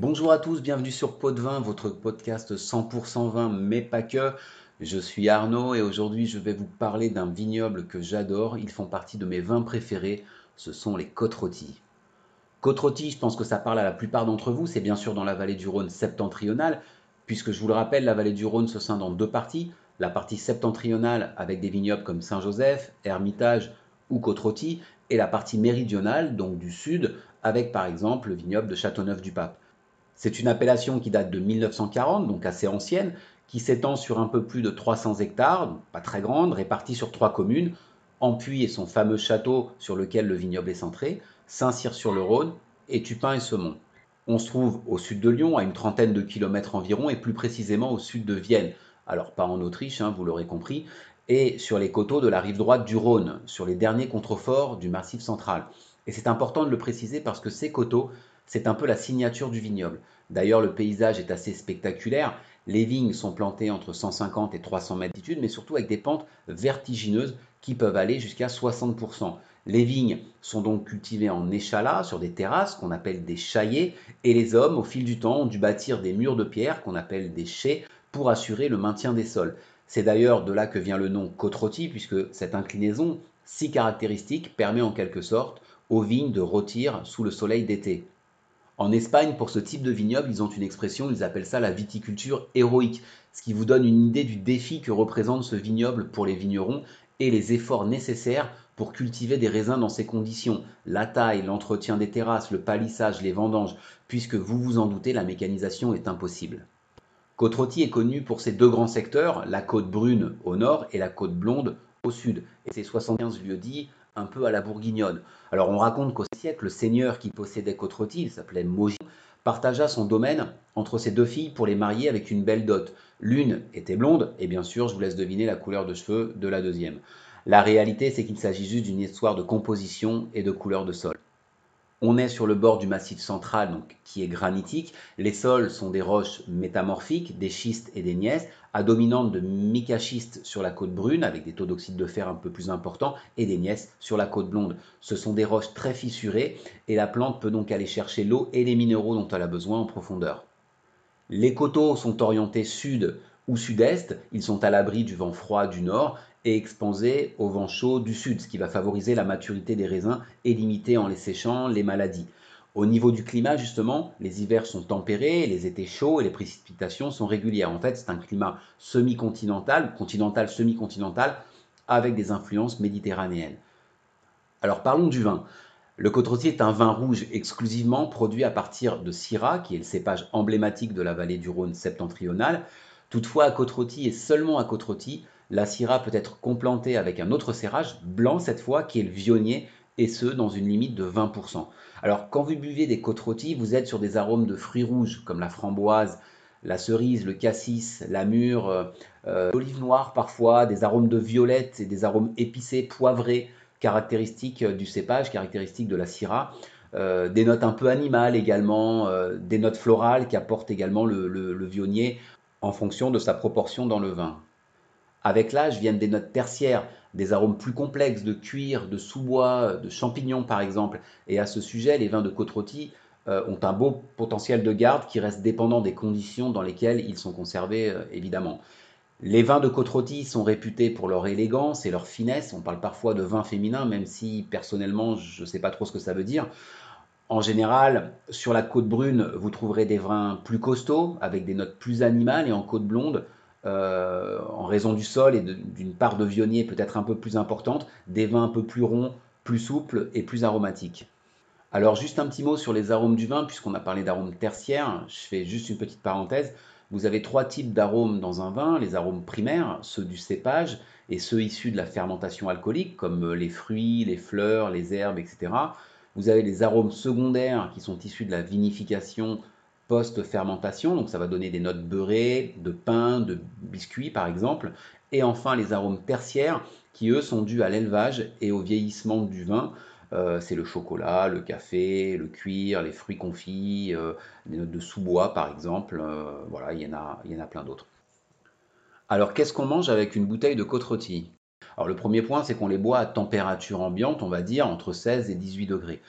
Bonjour à tous, bienvenue sur Pot de Vin, votre podcast 100% vin, mais pas que. Je suis Arnaud et aujourd'hui je vais vous parler d'un vignoble que j'adore. Ils font partie de mes vins préférés, ce sont les côtes rôties. Je pense que ça parle à la plupart d'entre vous, c'est bien sûr dans la vallée du Rhône septentrionale, puisque je vous le rappelle, la vallée du Rhône se scinde en deux parties. La partie septentrionale avec des vignobles comme Saint-Joseph, Hermitage ou côtes et la partie méridionale, donc du sud, avec par exemple le vignoble de Châteauneuf-du-Pape. C'est une appellation qui date de 1940, donc assez ancienne, qui s'étend sur un peu plus de 300 hectares, pas très grande, répartie sur trois communes, Ampuy et son fameux château sur lequel le vignoble est centré, Saint-Cyr-sur-le-Rhône et Tupin et Semont. On se trouve au sud de Lyon, à une trentaine de kilomètres environ, et plus précisément au sud de Vienne. Alors pas en Autriche, hein, vous l'aurez compris, et sur les coteaux de la rive droite du Rhône, sur les derniers contreforts du Massif central. Et c'est important de le préciser parce que ces coteaux, c'est un peu la signature du vignoble. D'ailleurs, le paysage est assez spectaculaire. Les vignes sont plantées entre 150 et 300 mètres d'altitude, mais surtout avec des pentes vertigineuses qui peuvent aller jusqu'à 60%. Les vignes sont donc cultivées en échalas sur des terrasses qu'on appelle des chaillés, et les hommes, au fil du temps, ont dû bâtir des murs de pierre qu'on appelle des chais pour assurer le maintien des sols. C'est d'ailleurs de là que vient le nom côte puisque cette inclinaison si caractéristique permet en quelque sorte aux vignes de rôtir sous le soleil d'été. En Espagne, pour ce type de vignoble, ils ont une expression, ils appellent ça la viticulture héroïque, ce qui vous donne une idée du défi que représente ce vignoble pour les vignerons et les efforts nécessaires pour cultiver des raisins dans ces conditions. La taille, l'entretien des terrasses, le palissage, les vendanges, puisque vous vous en doutez, la mécanisation est impossible. Côte-Rôtie est connue pour ses deux grands secteurs, la côte brune au nord et la côte blonde au sud, et ses 75 lieux-dits un peu à la bourguignonne. Alors on raconte qu'au siècle, le seigneur qui possédait Côte-Rôtie, il s'appelait Mogin, partagea son domaine entre ses deux filles pour les marier avec une belle dot. L'une était blonde, et bien sûr, je vous laisse deviner la couleur de cheveux de la deuxième. La réalité, c'est qu'il s'agit juste d'une histoire de composition et de couleur de sol. On est sur le bord du massif central, qui est granitique. Les sols sont des roches métamorphiques, des schistes et des gneiss, à dominante de micaschistes sur la côte brune, avec des taux d'oxyde de fer un peu plus importants, et des gneiss sur la côte blonde. Ce sont des roches très fissurées, et la plante peut donc aller chercher l'eau et les minéraux dont elle a besoin en profondeur. Les coteaux sont orientés sud ou sud-est, ils sont à l'abri du vent froid du nord, et exposé au vent chaud du sud, ce qui va favoriser la maturité des raisins et limiter en les séchant les maladies. Au niveau du climat, justement, les hivers sont tempérés, les étés chauds et les précipitations sont régulières. En fait, c'est un climat semi-continental, continental, semi-continental, avec des influences méditerranéennes. Alors parlons du vin. Le côte est un vin rouge exclusivement produit à partir de Syrah, qui est le cépage emblématique de la vallée du Rhône septentrionale. Toutefois, à côte et seulement à côte la Syrah peut être complantée avec un autre serrage, blanc cette fois, qui est le vionnier, et ce, dans une limite de 20%. Alors, quand vous buvez des côtes rôties, vous êtes sur des arômes de fruits rouges, comme la framboise, la cerise, le cassis, la mûre, euh, euh, l'olive noire parfois, des arômes de violette et des arômes épicés, poivrés, caractéristiques du cépage, caractéristiques de la Syrah. Euh, des notes un peu animales également, des notes florales qui apportent également le vionnier en fonction de sa proportion dans le vin. Avec l'âge viennent des notes tertiaires, des arômes plus complexes de cuir, de sous-bois, de champignons par exemple. Et à ce sujet, les vins de côte euh, ont un beau potentiel de garde qui reste dépendant des conditions dans lesquelles ils sont conservés euh, évidemment. Les vins de côte sont réputés pour leur élégance et leur finesse. On parle parfois de vin féminin, même si personnellement je ne sais pas trop ce que ça veut dire. En général, sur la côte brune, vous trouverez des vins plus costauds, avec des notes plus animales, et en côte blonde, euh, en raison du sol et d'une part de vionnier peut-être un peu plus importante, des vins un peu plus ronds, plus souples et plus aromatiques. Alors juste un petit mot sur les arômes du vin, puisqu'on a parlé d'arômes tertiaires, je fais juste une petite parenthèse. Vous avez trois types d'arômes dans un vin, les arômes primaires, ceux du cépage, et ceux issus de la fermentation alcoolique, comme les fruits, les fleurs, les herbes, etc. Vous avez les arômes secondaires qui sont issus de la vinification post-fermentation, donc ça va donner des notes beurrées, de pain, de biscuits par exemple, et enfin les arômes tertiaires qui eux sont dus à l'élevage et au vieillissement du vin. Euh, c'est le chocolat, le café, le cuir, les fruits confits, euh, des notes de sous-bois par exemple, euh, voilà, il y, en a, plein d'autres. Alors qu'est-ce qu'on mange avec une bouteille de côte rôtie Alors le premier point c'est qu'on les boit à température ambiante, on va dire entre 16 et 18 degrés.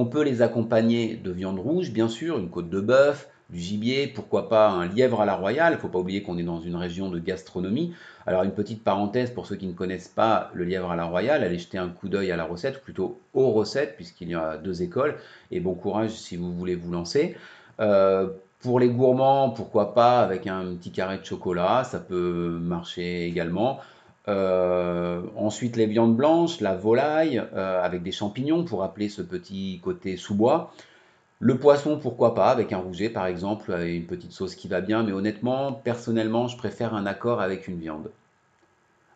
On peut les accompagner de viande rouge, bien sûr, une côte de bœuf, du gibier, pourquoi pas un lièvre à la royale. Il ne faut pas oublier qu'on est dans une région de gastronomie. Alors une petite parenthèse pour ceux qui ne connaissent pas le lièvre à la royale, allez jeter un coup d'œil à la recette, ou plutôt aux recettes, puisqu'il y a deux écoles, et bon courage si vous voulez vous lancer. Euh, pour les gourmands, pourquoi pas avec un petit carré de chocolat, ça peut marcher également. Euh, ensuite, les viandes blanches, la volaille euh, avec des champignons pour appeler ce petit côté sous-bois. Le poisson, pourquoi pas, avec un rouget par exemple, avec une petite sauce qui va bien, mais honnêtement, personnellement, je préfère un accord avec une viande.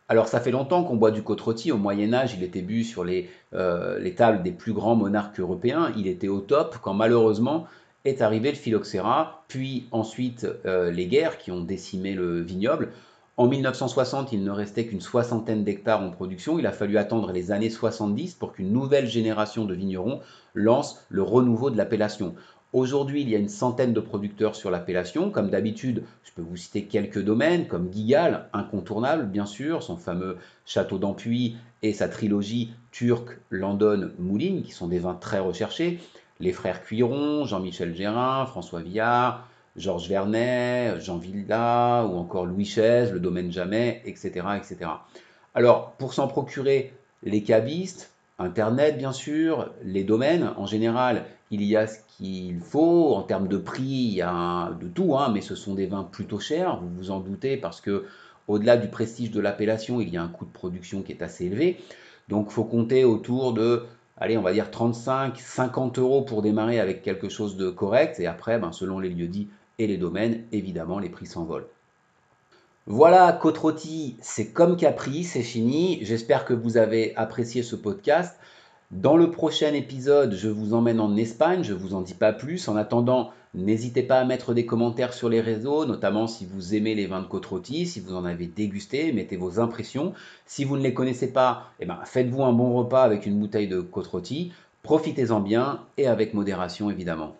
Alors ça fait longtemps qu'on boit du côte. Au Moyen Âge, il était bu sur les, euh, les, tables des plus grands monarques européens. Il était au top quand malheureusement est arrivé le phylloxéra, puis ensuite les guerres qui ont décimé le vignoble. En 1960, il ne restait qu'une soixantaine d'hectares en production. Il a fallu attendre les années 70 pour qu'une nouvelle génération de vignerons lance le renouveau de l'appellation. Aujourd'hui, il y a une centaine de producteurs sur l'appellation. Comme d'habitude, je peux vous citer quelques domaines, comme Guigal, incontournable bien sûr, son fameux château d'Ampuy et sa trilogie Turc, Landon, Mouline, qui sont des vins très recherchés. Les frères Cuiron, Jean-Michel Gérin, François Villard, Georges Vernet, Jean Villa ou encore Louis Chaise, le domaine Jamais, etc. etc. Alors, pour s'en procurer les cavistes, Internet bien sûr, les domaines, en général, il y a ce qu'il faut. En termes de prix, il y a de tout, hein, mais ce sont des vins plutôt chers, vous vous en doutez, parce que au-delà du prestige de l'appellation, il y a un coût de production qui est assez élevé. Donc, il faut compter autour de allez, on va dire 35, 50 euros pour démarrer avec quelque chose de correct. Et après, ben, selon les lieux dits, et les domaines, évidemment, les prix s'envolent. Voilà, côte c'est comme Capri, c'est fini. J'espère que vous avez apprécié ce podcast. Dans le prochain épisode, je vous emmène en Espagne, je ne vous en dis pas plus. En attendant, n'hésitez pas à mettre des commentaires sur les réseaux, notamment si vous aimez les vins de côte si vous en avez dégusté, mettez vos impressions. Si vous ne les connaissez pas, eh ben, faites-vous un bon repas avec une bouteille de côte profitez-en bien et avec modération évidemment.